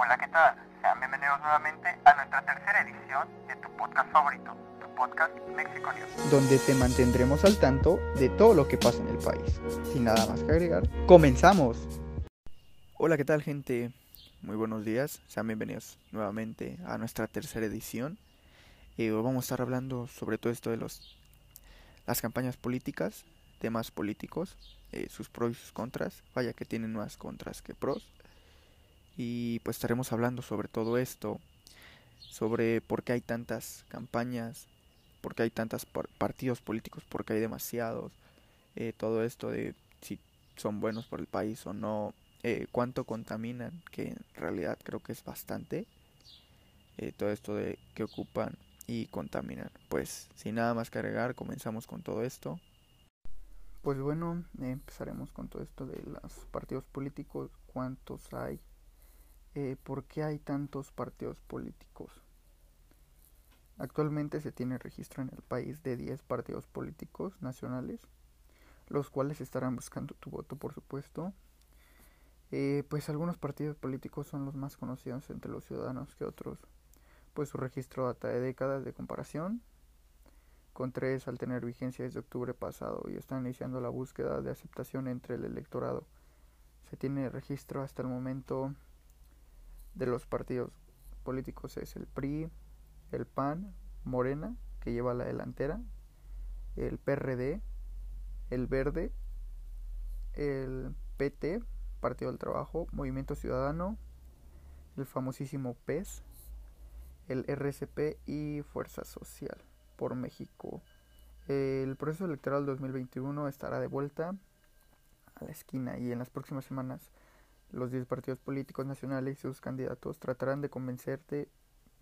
Hola, ¿qué tal? Sean bienvenidos nuevamente a nuestra tercera edición de tu podcast favorito, tu podcast México News. donde te mantendremos al tanto de todo lo que pasa en el país. Sin nada más que agregar, comenzamos. Hola, ¿qué tal gente? Muy buenos días, sean bienvenidos nuevamente a nuestra tercera edición. Eh, hoy vamos a estar hablando sobre todo esto de los, las campañas políticas, temas políticos, eh, sus pros y sus contras. Vaya que tienen más contras que pros. Y pues estaremos hablando sobre todo esto, sobre por qué hay tantas campañas, por qué hay tantos partidos políticos, por qué hay demasiados, eh, todo esto de si son buenos por el país o no, eh, cuánto contaminan, que en realidad creo que es bastante, eh, todo esto de que ocupan y contaminan. Pues sin nada más que agregar, comenzamos con todo esto. Pues bueno, empezaremos con todo esto de los partidos políticos, cuántos hay, eh, por qué hay tantos partidos políticos. Actualmente se tiene registro en el país de 10 partidos políticos nacionales, los cuales estarán buscando tu voto, por supuesto. Eh, pues algunos partidos políticos son los más conocidos entre los ciudadanos que otros, pues su registro data de décadas de comparación, con tres al tener vigencia desde octubre pasado y están iniciando la búsqueda de aceptación entre el electorado. Se tiene registro hasta el momento de los partidos políticos es el PRI, el PAN, Morena, que lleva la delantera, el PRD, el Verde, el PT, Partido del Trabajo, Movimiento Ciudadano, el famosísimo PES, el RCP y Fuerza Social por México. El proceso electoral 2021 estará de vuelta a la esquina y en las próximas semanas los 10 partidos políticos nacionales y sus candidatos tratarán de convencerte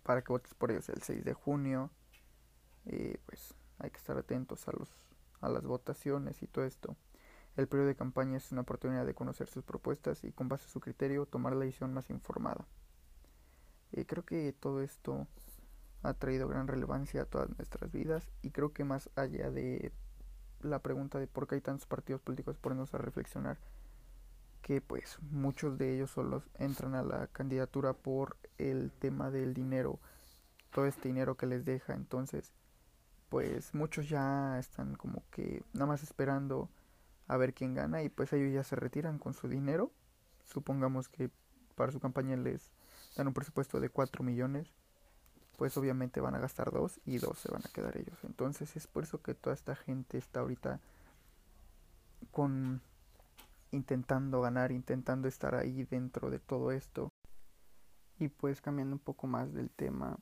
para que votes por ellos el 6 de junio. Y pues hay que estar atentos a, los, a las votaciones y todo esto. El periodo de campaña es una oportunidad de conocer sus propuestas y con base a su criterio tomar la decisión más informada. Y creo que todo esto ha traído gran relevancia a todas nuestras vidas y creo que más allá de la pregunta de por qué hay tantos partidos políticos, ponernos a reflexionar que pues muchos de ellos solo entran a la candidatura por el tema del dinero, todo este dinero que les deja, entonces pues muchos ya están como que nada más esperando a ver quién gana y pues ellos ya se retiran con su dinero, supongamos que para su campaña les dan un presupuesto de 4 millones, pues obviamente van a gastar dos y dos se van a quedar ellos, entonces es por eso que toda esta gente está ahorita con intentando ganar, intentando estar ahí dentro de todo esto. Y pues cambiando un poco más del tema,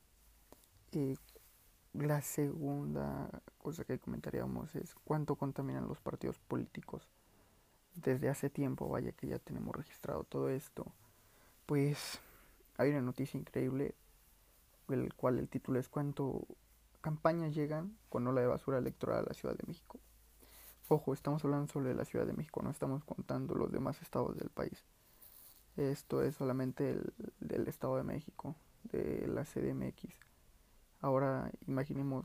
eh, la segunda cosa que comentaríamos es cuánto contaminan los partidos políticos. Desde hace tiempo, vaya que ya tenemos registrado todo esto, pues hay una noticia increíble, el cual el título es cuánto campañas llegan con ola de basura electoral a la Ciudad de México. Ojo, estamos hablando solo de la Ciudad de México, no estamos contando los demás estados del país. Esto es solamente el del Estado de México, de la CDMX. Ahora imaginemos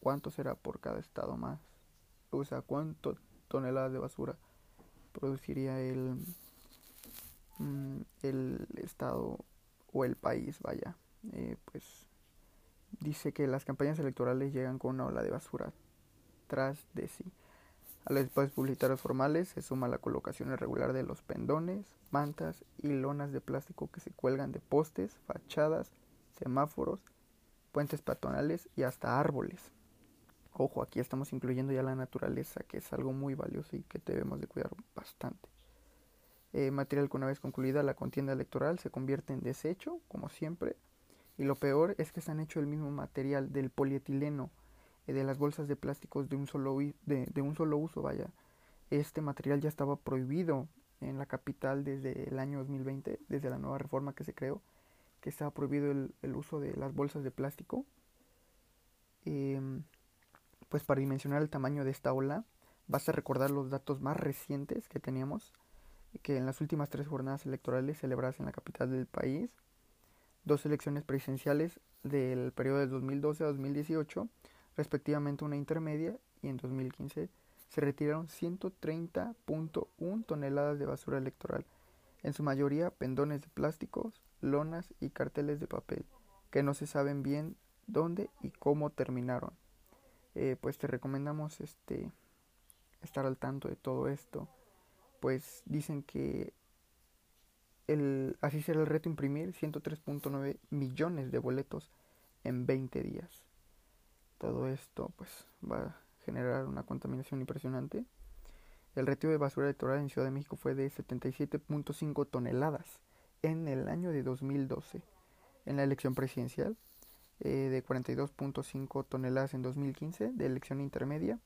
cuánto será por cada estado más. O sea, cuánto toneladas de basura produciría el, mm, el estado o el país, vaya. Eh, pues dice que las campañas electorales llegan con una ola de basura tras de sí. A los espacios publicitarios formales se suma la colocación irregular de los pendones, mantas y lonas de plástico que se cuelgan de postes, fachadas, semáforos, puentes peatonales y hasta árboles. Ojo, aquí estamos incluyendo ya la naturaleza, que es algo muy valioso y que debemos de cuidar bastante. Eh, material que una vez concluida la contienda electoral se convierte en desecho, como siempre, y lo peor es que se han hecho el mismo material del polietileno, de las bolsas de plásticos de un solo, de, de un solo uso, vaya. Este material ya estaba prohibido en la capital desde el año 2020, desde la nueva reforma que se creó, que estaba prohibido el, el uso de las bolsas de plástico. Eh, pues para dimensionar el tamaño de esta ola, basta recordar los datos más recientes que teníamos, que en las últimas tres jornadas electorales celebradas en la capital del país, dos elecciones presidenciales del periodo de 2012 a 2018, respectivamente una intermedia, y en 2015 se retiraron 130.1 toneladas de basura electoral, en su mayoría pendones de plásticos, lonas y carteles de papel que no se saben bien dónde y cómo terminaron. Eh, pues te recomendamos este estar al tanto de todo esto. Pues dicen que el, así será el reto imprimir 103.9 millones de boletos en 20 días. Todo esto pues va a generar una contaminación impresionante. El retiro de basura electoral en Ciudad de México fue de 77.5 toneladas en el año de 2012. En la elección presidencial, eh, de 42.5 toneladas en 2015, de elección intermedia,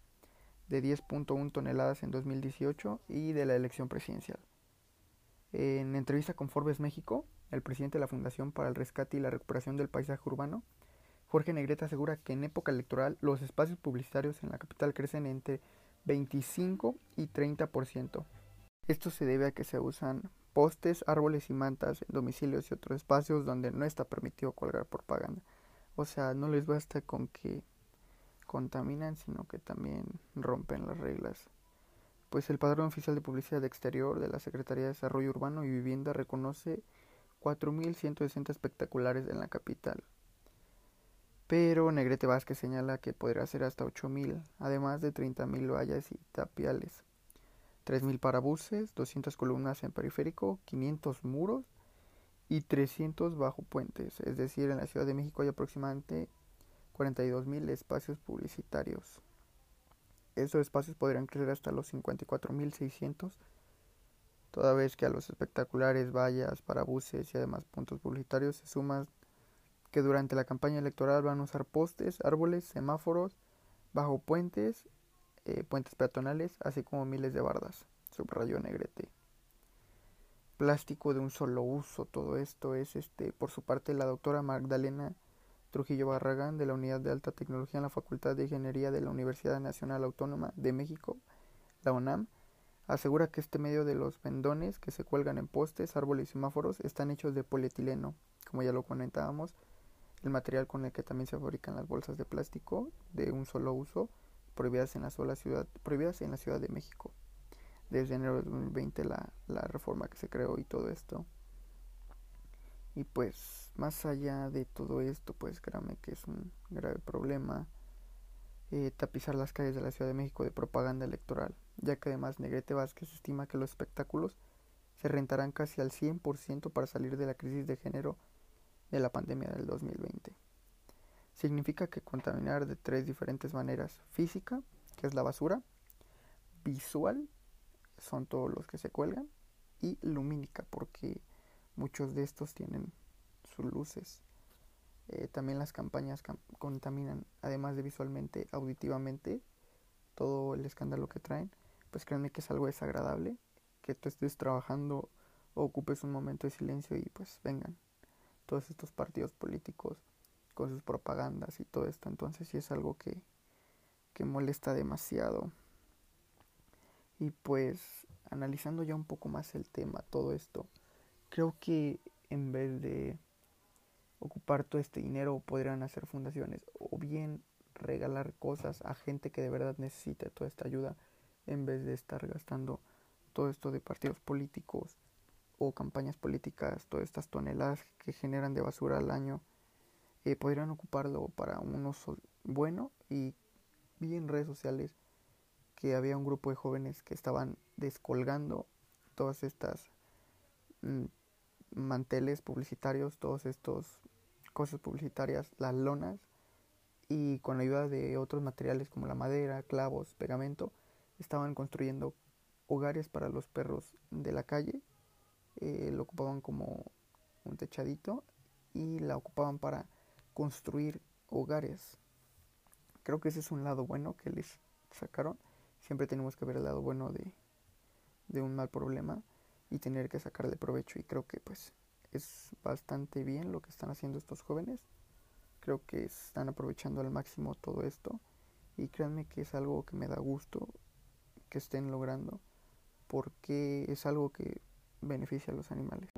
de 10.1 toneladas en 2018 y de la elección presidencial. En entrevista con Forbes México, el presidente de la Fundación para el Rescate y la Recuperación del Paisaje Urbano, Jorge Negrete asegura que en época electoral los espacios publicitarios en la capital crecen entre 25 y 30%. Esto se debe a que se usan postes, árboles y mantas en domicilios y otros espacios donde no está permitido colgar propaganda. O sea, no les basta con que contaminan, sino que también rompen las reglas. Pues el padrón oficial de publicidad exterior de la Secretaría de Desarrollo Urbano y Vivienda reconoce 4.160 espectaculares en la capital, pero Negrete Vázquez señala que podría ser hasta 8.000, además de 30.000 vallas y tapiales, 3.000 parabuses, 200 columnas en periférico, 500 muros y 300 bajo puentes, es decir, en la Ciudad de México hay aproximadamente 42.000 espacios publicitarios. Esos espacios podrían crecer hasta los 54.600, toda vez que a los espectaculares, vallas, parabuses y además puntos publicitarios se suman que durante la campaña electoral van a usar postes, árboles, semáforos, bajo puentes, eh, puentes peatonales, así como miles de bardas, subrayó Negrete. Plástico de un solo uso, todo esto es este, por su parte la doctora Magdalena Trujillo Barragán de la Unidad de Alta Tecnología en la Facultad de Ingeniería de la Universidad Nacional Autónoma de México, la UNAM, asegura que este medio de los pendones que se cuelgan en postes, árboles y semáforos están hechos de polietileno, como ya lo comentábamos, el material con el que también se fabrican las bolsas de plástico de un solo uso prohibidas en la sola ciudad prohibidas en la Ciudad de México. Desde enero de 2020 la, la reforma que se creó y todo esto. Y pues más allá de todo esto pues créanme que es un grave problema eh, tapizar las calles de la Ciudad de México de propaganda electoral ya que además Negrete Vázquez estima que los espectáculos se rentarán casi al 100% para salir de la crisis de género de la pandemia del 2020. Significa que contaminar de tres diferentes maneras. Física, que es la basura. Visual, son todos los que se cuelgan. Y lumínica, porque muchos de estos tienen sus luces. Eh, también las campañas contaminan, además de visualmente, auditivamente, todo el escándalo que traen. Pues créanme que es algo desagradable, que tú estés trabajando o ocupes un momento de silencio y pues vengan, todos estos partidos políticos con sus propagandas y todo esto. Entonces sí es algo que, que molesta demasiado. Y pues analizando ya un poco más el tema, todo esto, creo que en vez de ocupar todo este dinero podrían hacer fundaciones o bien regalar cosas a gente que de verdad necesita toda esta ayuda en vez de estar gastando todo esto de partidos políticos o campañas políticas, todas estas toneladas que generan de basura al año, eh, podrían ocuparlo para un uso bueno y vi en redes sociales que había un grupo de jóvenes que estaban descolgando todas estas mm, manteles publicitarios, todas estas cosas publicitarias, las lonas, y con la ayuda de otros materiales como la madera, clavos, pegamento, estaban construyendo hogares para los perros de la calle eh, lo ocupaban como un techadito y la ocupaban para construir hogares. Creo que ese es un lado bueno que les sacaron. Siempre tenemos que ver el lado bueno de, de un mal problema y tener que sacarle provecho. Y creo que pues es bastante bien lo que están haciendo estos jóvenes. Creo que están aprovechando al máximo todo esto. Y créanme que es algo que me da gusto que estén logrando. Porque es algo que beneficia a los animales.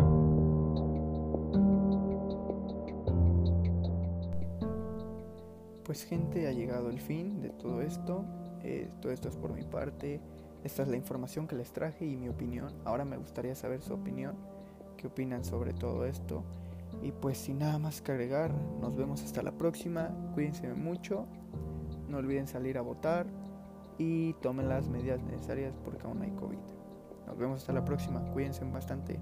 Pues gente, ha llegado el fin de todo esto. Eh, todo esto es por mi parte. Esta es la información que les traje y mi opinión. Ahora me gustaría saber su opinión. ¿Qué opinan sobre todo esto? Y pues sin nada más que agregar, nos vemos hasta la próxima. Cuídense mucho. No olviden salir a votar y tomen las medidas necesarias porque aún hay COVID. Nos vemos hasta la próxima. Cuídense bastante.